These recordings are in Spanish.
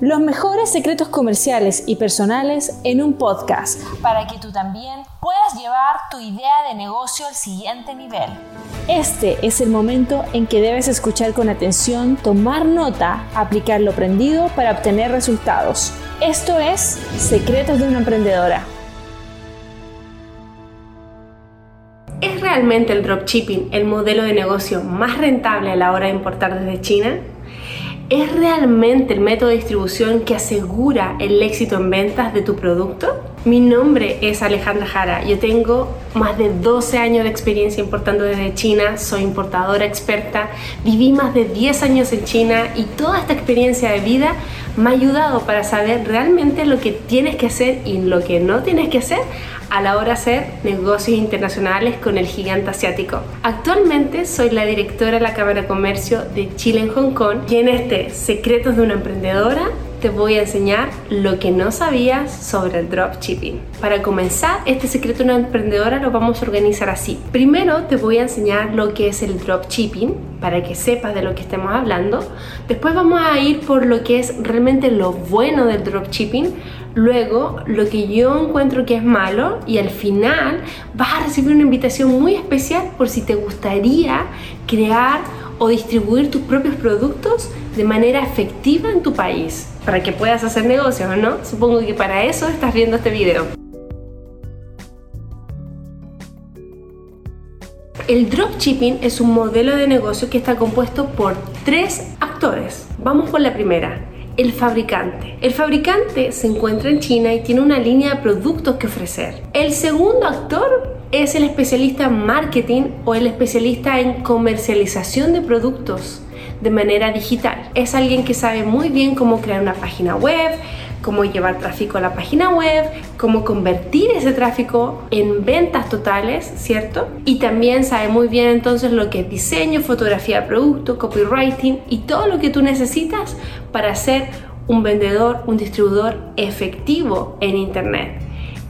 Los mejores secretos comerciales y personales en un podcast para que tú también puedas llevar tu idea de negocio al siguiente nivel. Este es el momento en que debes escuchar con atención, tomar nota, aplicar lo aprendido para obtener resultados. Esto es Secretos de una Emprendedora. ¿Es realmente el dropshipping el modelo de negocio más rentable a la hora de importar desde China? ¿Es realmente el método de distribución que asegura el éxito en ventas de tu producto? Mi nombre es Alejandra Jara, yo tengo más de 12 años de experiencia importando desde China, soy importadora experta, viví más de 10 años en China y toda esta experiencia de vida me ha ayudado para saber realmente lo que tienes que hacer y lo que no tienes que hacer a la hora de hacer negocios internacionales con el gigante asiático. Actualmente soy la directora de la Cámara de Comercio de Chile en Hong Kong y en este Secretos de una Emprendedora te voy a enseñar lo que no sabías sobre el dropshipping. Para comenzar, este secreto de una emprendedora lo vamos a organizar así. Primero te voy a enseñar lo que es el dropshipping para que sepas de lo que estemos hablando. Después vamos a ir por lo que es realmente lo bueno del dropshipping, luego lo que yo encuentro que es malo y al final vas a recibir una invitación muy especial por si te gustaría crear o distribuir tus propios productos de manera efectiva en tu país para que puedas hacer negocios, ¿no? Supongo que para eso estás viendo este video. El dropshipping es un modelo de negocio que está compuesto por tres actores. Vamos por la primera, el fabricante. El fabricante se encuentra en China y tiene una línea de productos que ofrecer. El segundo actor es el especialista en marketing o el especialista en comercialización de productos de manera digital. Es alguien que sabe muy bien cómo crear una página web, cómo llevar tráfico a la página web, cómo convertir ese tráfico en ventas totales, ¿cierto? Y también sabe muy bien entonces lo que es diseño, fotografía de producto, copywriting y todo lo que tú necesitas para ser un vendedor, un distribuidor efectivo en Internet.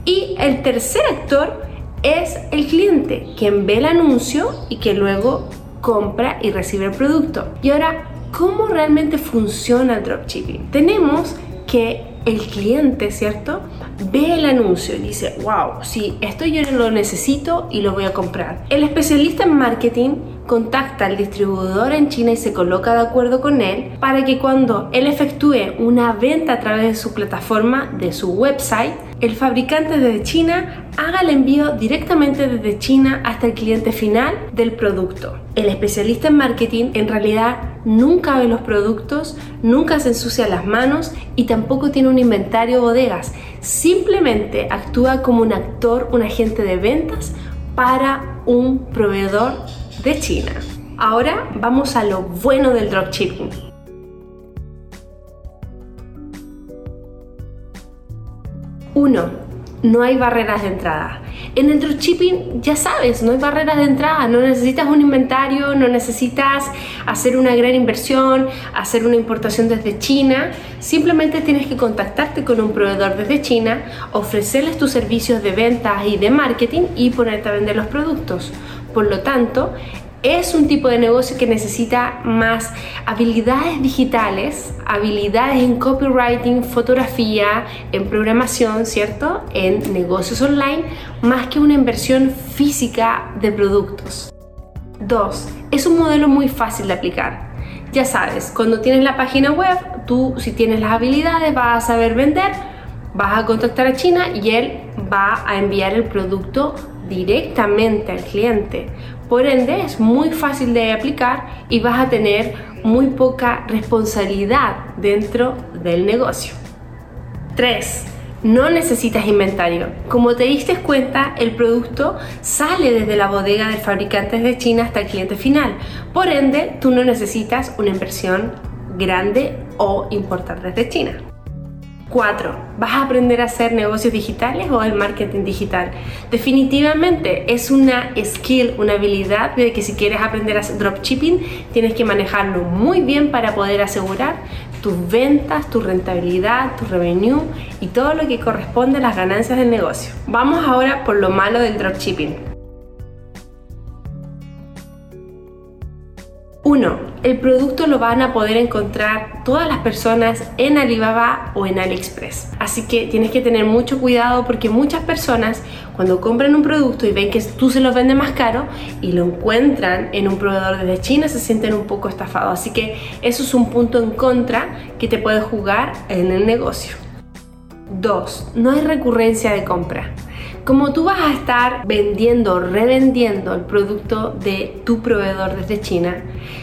Y el tercer actor es el cliente, quien ve el anuncio y que luego compra y recibe el producto. Y ahora, ¿cómo realmente funciona el dropshipping? Tenemos que el cliente, ¿cierto? Ve el anuncio y dice, wow, sí, esto yo lo necesito y lo voy a comprar. El especialista en marketing contacta al distribuidor en China y se coloca de acuerdo con él para que cuando él efectúe una venta a través de su plataforma, de su website, el fabricante desde China haga el envío directamente desde China hasta el cliente final del producto. El especialista en marketing en realidad nunca ve los productos, nunca se ensucia las manos y tampoco tiene un inventario bodegas. Simplemente actúa como un actor, un agente de ventas para un proveedor de China. Ahora vamos a lo bueno del dropshipping. Uno, no hay barreras de entrada. En el dropshipping, ya sabes, no hay barreras de entrada, no necesitas un inventario, no necesitas hacer una gran inversión, hacer una importación desde China, simplemente tienes que contactarte con un proveedor desde China, ofrecerles tus servicios de ventas y de marketing y ponerte a vender los productos. Por lo tanto, es un tipo de negocio que necesita más habilidades digitales, habilidades en copywriting, fotografía, en programación, ¿cierto? En negocios online, más que una inversión física de productos. 2. Es un modelo muy fácil de aplicar. Ya sabes, cuando tienes la página web, tú si tienes las habilidades vas a saber vender, vas a contactar a China y él va a enviar el producto directamente al cliente. Por ende, es muy fácil de aplicar y vas a tener muy poca responsabilidad dentro del negocio. 3. No necesitas inventario. Como te diste cuenta, el producto sale desde la bodega del fabricante de China hasta el cliente final. Por ende, tú no necesitas una inversión grande o importar desde China. 4. ¿Vas a aprender a hacer negocios digitales o el marketing digital? Definitivamente es una skill, una habilidad de que si quieres aprender a hacer dropshipping tienes que manejarlo muy bien para poder asegurar tus ventas, tu rentabilidad, tu revenue y todo lo que corresponde a las ganancias del negocio. Vamos ahora por lo malo del dropshipping. Uno, el producto lo van a poder encontrar todas las personas en Alibaba o en AliExpress. Así que tienes que tener mucho cuidado porque muchas personas cuando compran un producto y ven que tú se lo vendes más caro y lo encuentran en un proveedor desde China se sienten un poco estafados. Así que eso es un punto en contra que te puede jugar en el negocio. 2. No hay recurrencia de compra. Como tú vas a estar vendiendo, revendiendo el producto de tu proveedor desde China,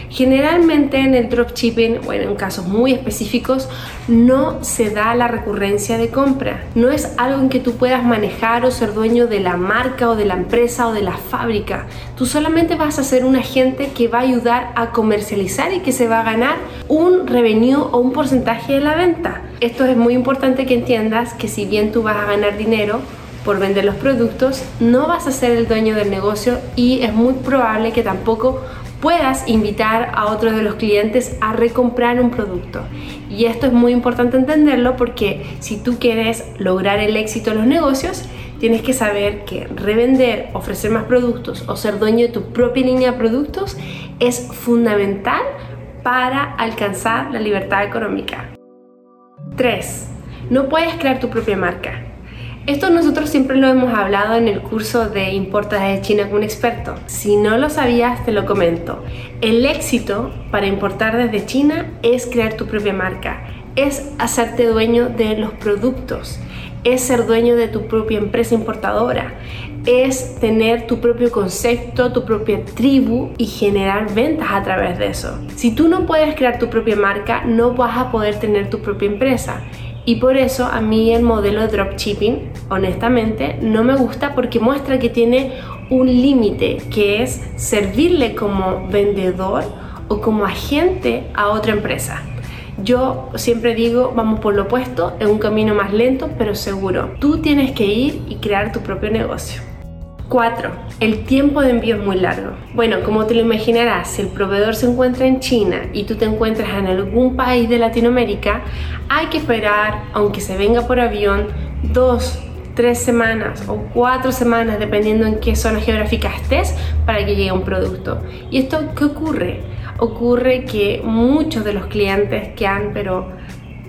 generalmente en el dropshipping o en casos muy específicos no se da la recurrencia de compra. No es algo en que tú puedas manejar o ser dueño de la marca o de la empresa o de la fábrica. Tú solamente vas a ser un agente que va a ayudar a comercializar y que se va a ganar un revenue o un porcentaje de la venta. Esto es muy importante que entiendas que si bien tú vas a ganar dinero, por vender los productos, no vas a ser el dueño del negocio y es muy probable que tampoco puedas invitar a otros de los clientes a recomprar un producto. Y esto es muy importante entenderlo porque si tú quieres lograr el éxito en los negocios, tienes que saber que revender, ofrecer más productos o ser dueño de tu propia línea de productos es fundamental para alcanzar la libertad económica. 3. No puedes crear tu propia marca. Esto nosotros siempre lo hemos hablado en el curso de Importa desde China con un experto. Si no lo sabías, te lo comento. El éxito para importar desde China es crear tu propia marca, es hacerte dueño de los productos, es ser dueño de tu propia empresa importadora, es tener tu propio concepto, tu propia tribu y generar ventas a través de eso. Si tú no puedes crear tu propia marca, no vas a poder tener tu propia empresa. Y por eso a mí el modelo de dropshipping, honestamente, no me gusta porque muestra que tiene un límite, que es servirle como vendedor o como agente a otra empresa. Yo siempre digo, vamos por lo opuesto, es un camino más lento pero seguro. Tú tienes que ir y crear tu propio negocio. 4. El tiempo de envío es muy largo. Bueno, como te lo imaginarás, si el proveedor se encuentra en China y tú te encuentras en algún país de Latinoamérica, hay que esperar, aunque se venga por avión, dos, tres semanas o cuatro semanas, dependiendo en qué zona geográfica estés, para que llegue un producto. ¿Y esto qué ocurre? Ocurre que muchos de los clientes que han, pero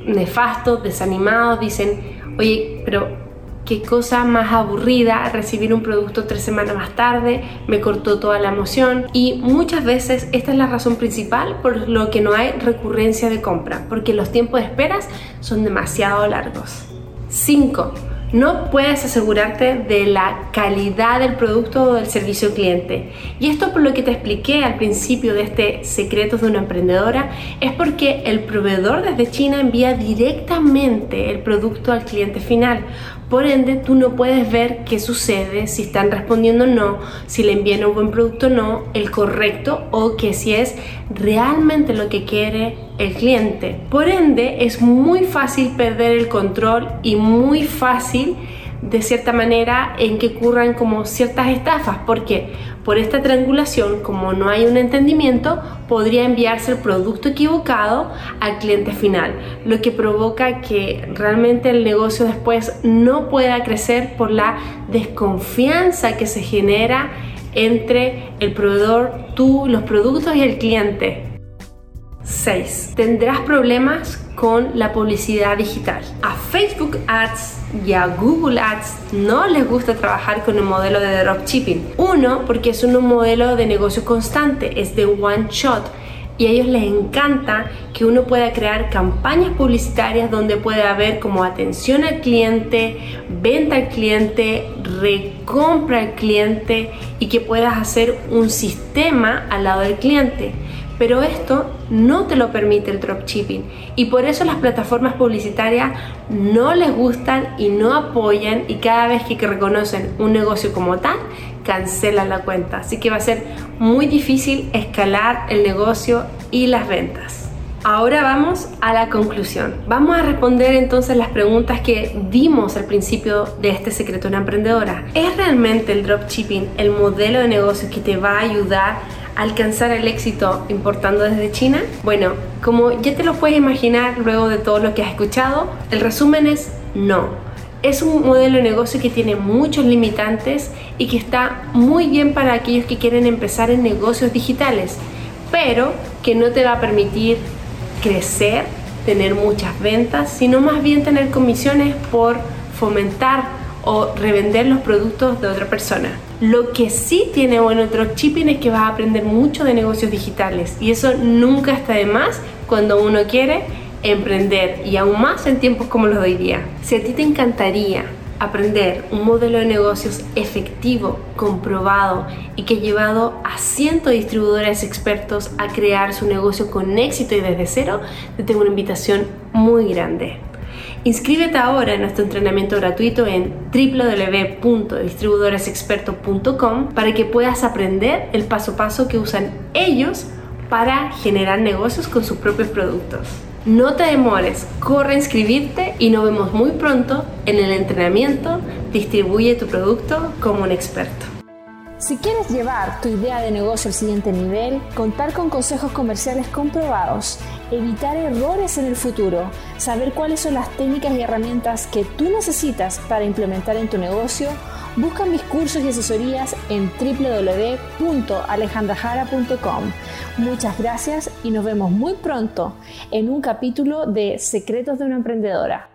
nefastos, desanimados, dicen, oye, pero qué cosa más aburrida recibir un producto tres semanas más tarde, me cortó toda la emoción y muchas veces esta es la razón principal por lo que no hay recurrencia de compra, porque los tiempos de esperas son demasiado largos. 5. No puedes asegurarte de la calidad del producto o del servicio al cliente. Y esto por lo que te expliqué al principio de este Secretos de una emprendedora es porque el proveedor desde China envía directamente el producto al cliente final. Por ende, tú no puedes ver qué sucede, si están respondiendo o no, si le envían un buen producto o no, el correcto o que si es realmente lo que quiere el cliente. Por ende, es muy fácil perder el control y muy fácil de cierta manera en que ocurran como ciertas estafas, porque por esta triangulación, como no hay un entendimiento, podría enviarse el producto equivocado al cliente final, lo que provoca que realmente el negocio después no pueda crecer por la desconfianza que se genera entre el proveedor, tú, los productos y el cliente. 6. Tendrás problemas con la publicidad digital. A Facebook Ads y a Google Ads no les gusta trabajar con un modelo de dropshipping. Uno, porque es un modelo de negocio constante, es de one shot. Y a ellos les encanta que uno pueda crear campañas publicitarias donde pueda haber como atención al cliente, venta al cliente, recompra al cliente y que puedas hacer un sistema al lado del cliente. Pero esto no te lo permite el dropshipping. Y por eso las plataformas publicitarias no les gustan y no apoyan. Y cada vez que reconocen un negocio como tal cancelan la cuenta. Así que va a ser muy difícil escalar el negocio y las ventas Ahora vamos a la conclusión. Vamos a responder entonces las preguntas que dimos al principio de este secreto de una emprendedora. ¿Es realmente el dropshipping el modelo de negocio que te va a ayudar alcanzar el éxito importando desde China? Bueno, como ya te lo puedes imaginar luego de todo lo que has escuchado, el resumen es no. Es un modelo de negocio que tiene muchos limitantes y que está muy bien para aquellos que quieren empezar en negocios digitales, pero que no te va a permitir crecer, tener muchas ventas, sino más bien tener comisiones por fomentar o revender los productos de otra persona. Lo que sí tiene bueno el dropshipping es que vas a aprender mucho de negocios digitales y eso nunca está de más cuando uno quiere emprender y aún más en tiempos como los de hoy día. Si a ti te encantaría aprender un modelo de negocios efectivo, comprobado y que ha llevado a cientos de distribuidores expertos a crear su negocio con éxito y desde cero, te tengo una invitación muy grande. Inscríbete ahora en nuestro entrenamiento gratuito en www.distribuidoresexperto.com para que puedas aprender el paso a paso que usan ellos para generar negocios con sus propios productos. No te demores, corre a inscribirte y nos vemos muy pronto en el entrenamiento Distribuye tu producto como un experto. Si quieres llevar tu idea de negocio al siguiente nivel, contar con consejos comerciales comprobados, evitar errores en el futuro, saber cuáles son las técnicas y herramientas que tú necesitas para implementar en tu negocio, busca mis cursos y asesorías en www.alejandrajara.com. Muchas gracias y nos vemos muy pronto en un capítulo de Secretos de una Emprendedora.